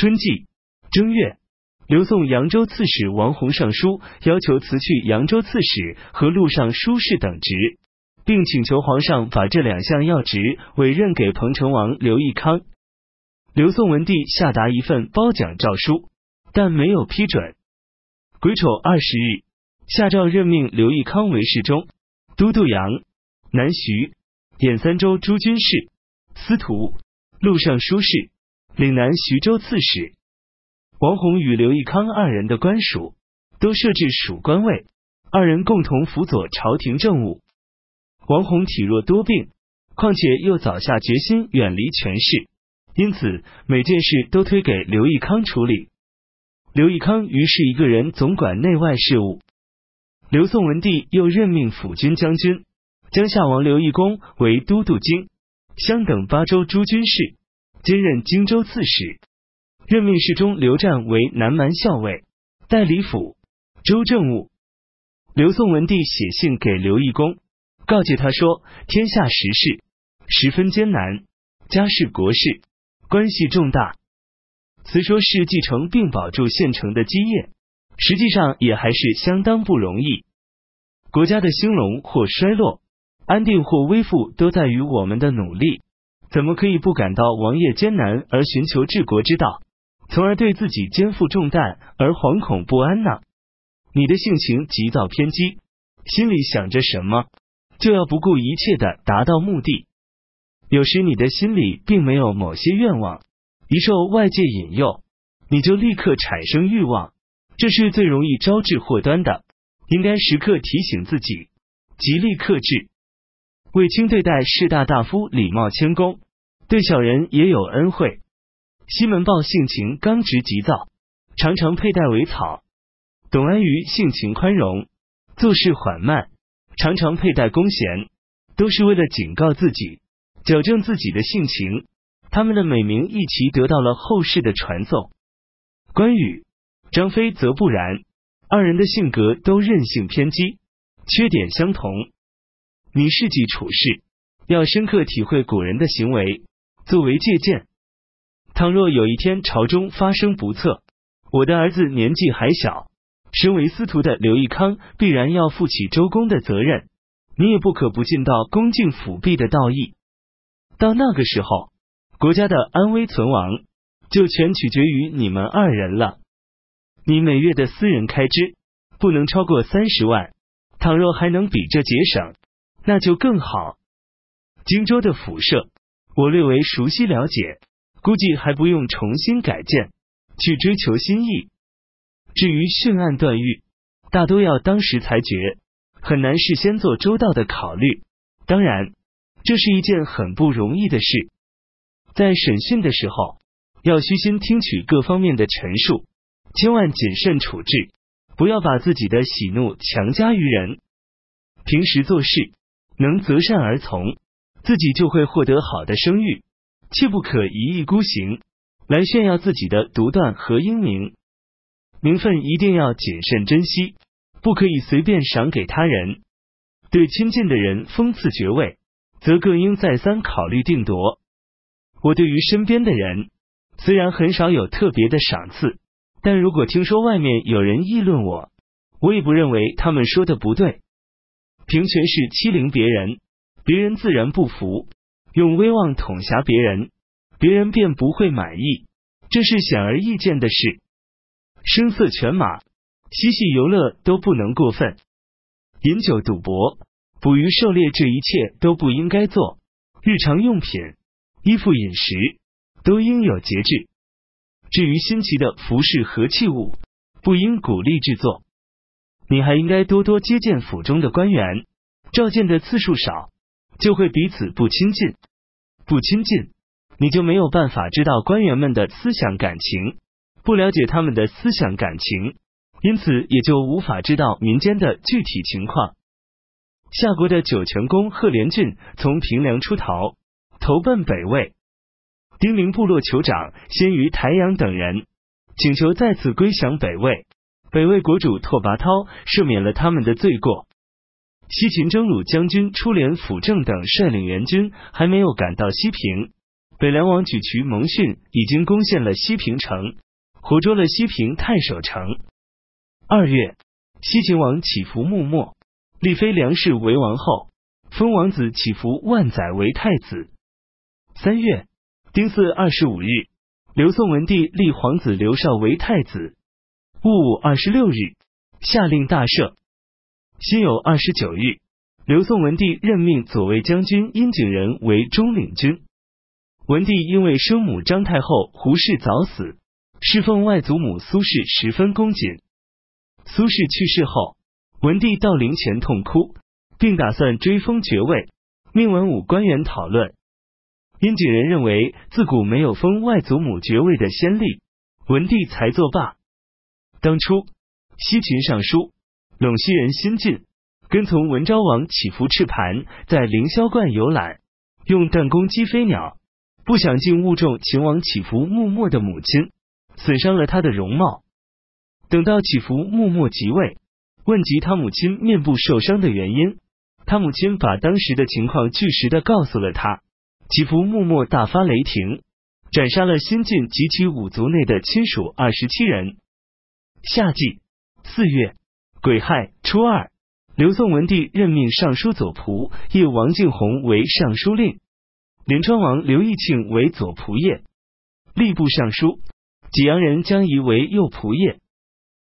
春季正月，刘宋扬州刺史王弘上书，要求辞去扬州刺史和路上书事等职，并请求皇上把这两项要职委任给彭城王刘义康。刘宋文帝下达一份褒奖诏书，但没有批准。癸丑二十日，下诏任命刘义康为侍中、都督阳、南徐、兖三州诸军事、司徒、录尚书事、岭南徐州刺史。王弘与刘义康二人的官署都设置属官位，二人共同辅佐朝廷政务。王弘体弱多病，况且又早下决心远离权势，因此每件事都推给刘义康处理。刘义康于是一个人总管内外事务。刘宋文帝又任命辅军将军江夏王刘义公为都督京、襄等八州诸军事，兼任荆州刺史。任命侍中刘湛为南蛮校尉，代理府州政务。刘宋文帝写信给刘义公，告诫他说：天下时事十分艰难，家事国事关系重大。虽说是继承并保住现成的基业，实际上也还是相当不容易。国家的兴隆或衰落，安定或危富，都在于我们的努力。怎么可以不感到王业艰难而寻求治国之道？从而对自己肩负重担而惶恐不安呢？你的性情急躁偏激，心里想着什么，就要不顾一切的达到目的。有时你的心里并没有某些愿望，一受外界引诱，你就立刻产生欲望，这是最容易招致祸端的。应该时刻提醒自己，极力克制。卫青对待士大大夫礼貌谦恭，对小人也有恩惠。西门豹性情刚直急躁，常常佩戴尾草；董安于性情宽容，做事缓慢，常常佩戴弓弦，都是为了警告自己，矫正自己的性情。他们的美名一齐得到了后世的传颂。关羽、张飞则不然，二人的性格都任性偏激，缺点相同。你事己处事，要深刻体会古人的行为，作为借鉴。倘若有一天朝中发生不测，我的儿子年纪还小，身为司徒的刘义康必然要负起周公的责任，你也不可不尽到恭敬辅弼的道义。到那个时候，国家的安危存亡就全取决于你们二人了。你每月的私人开支不能超过三十万，倘若还能比这节省，那就更好。荆州的府舍，我略为熟悉了解。估计还不用重新改建，去追求新意。至于训案断狱，大都要当时裁决，很难事先做周到的考虑。当然，这是一件很不容易的事。在审讯的时候，要虚心听取各方面的陈述，千万谨慎处置，不要把自己的喜怒强加于人。平时做事能择善而从，自己就会获得好的声誉。切不可一意孤行来炫耀自己的独断和英明，名分一定要谨慎珍惜，不可以随便赏给他人。对亲近的人封赐爵位，则更应再三考虑定夺。我对于身边的人，虽然很少有特别的赏赐，但如果听说外面有人议论我，我也不认为他们说的不对。凭权势欺凌别人，别人自然不服。用威望统辖别人，别人便不会满意，这是显而易见的事。声色犬马、嬉戏游乐都不能过分，饮酒赌博、捕鱼狩猎这一切都不应该做。日常用品、衣服、饮食都应有节制。至于新奇的服饰和器物，不应鼓励制作。你还应该多多接见府中的官员，召见的次数少。就会彼此不亲近，不亲近，你就没有办法知道官员们的思想感情，不了解他们的思想感情，因此也就无法知道民间的具体情况。夏国的九泉公贺连俊从平凉出逃，投奔北魏，丁零部落酋长先于台阳等人请求再次归降北魏，北魏国主拓跋焘赦免了他们的罪过。西秦征虏将军出连辅政等率领援军还没有赶到西平，北凉王举渠蒙逊已经攻陷了西平城，活捉了西平太守城。二月，西秦王起伏穆末，立妃梁氏为王后，封王子起伏万载为太子。三月，丁巳二十五日，刘宋文帝立皇子刘绍为太子。戊午二十六日，下令大赦。辛酉二十九日，刘宋文帝任命左卫将军殷景仁为中领军。文帝因为生母张太后胡氏早死，侍奉外祖母苏氏十分恭谨。苏氏去世后，文帝到陵前痛哭，并打算追封爵位，命文武官员讨论。殷景仁认为自古没有封外祖母爵位的先例，文帝才作罢。当初西秦尚书陇西人辛进跟从文昭王起伏赤盘在凌霄观游览，用弹弓击飞鸟。不想竟误中秦王起伏穆末的母亲，损伤了他的容貌。等到起伏穆末即位，问及他母亲面部受伤的原因，他母亲把当时的情况据实的告诉了他。起伏穆末大发雷霆，斩杀了新晋及其五族内的亲属二十七人。夏季四月癸亥初二，刘宋文帝任命尚书左仆射王敬弘为尚书令。临川王刘义庆为左仆射，吏部尚书；济阳人江仪为右仆射。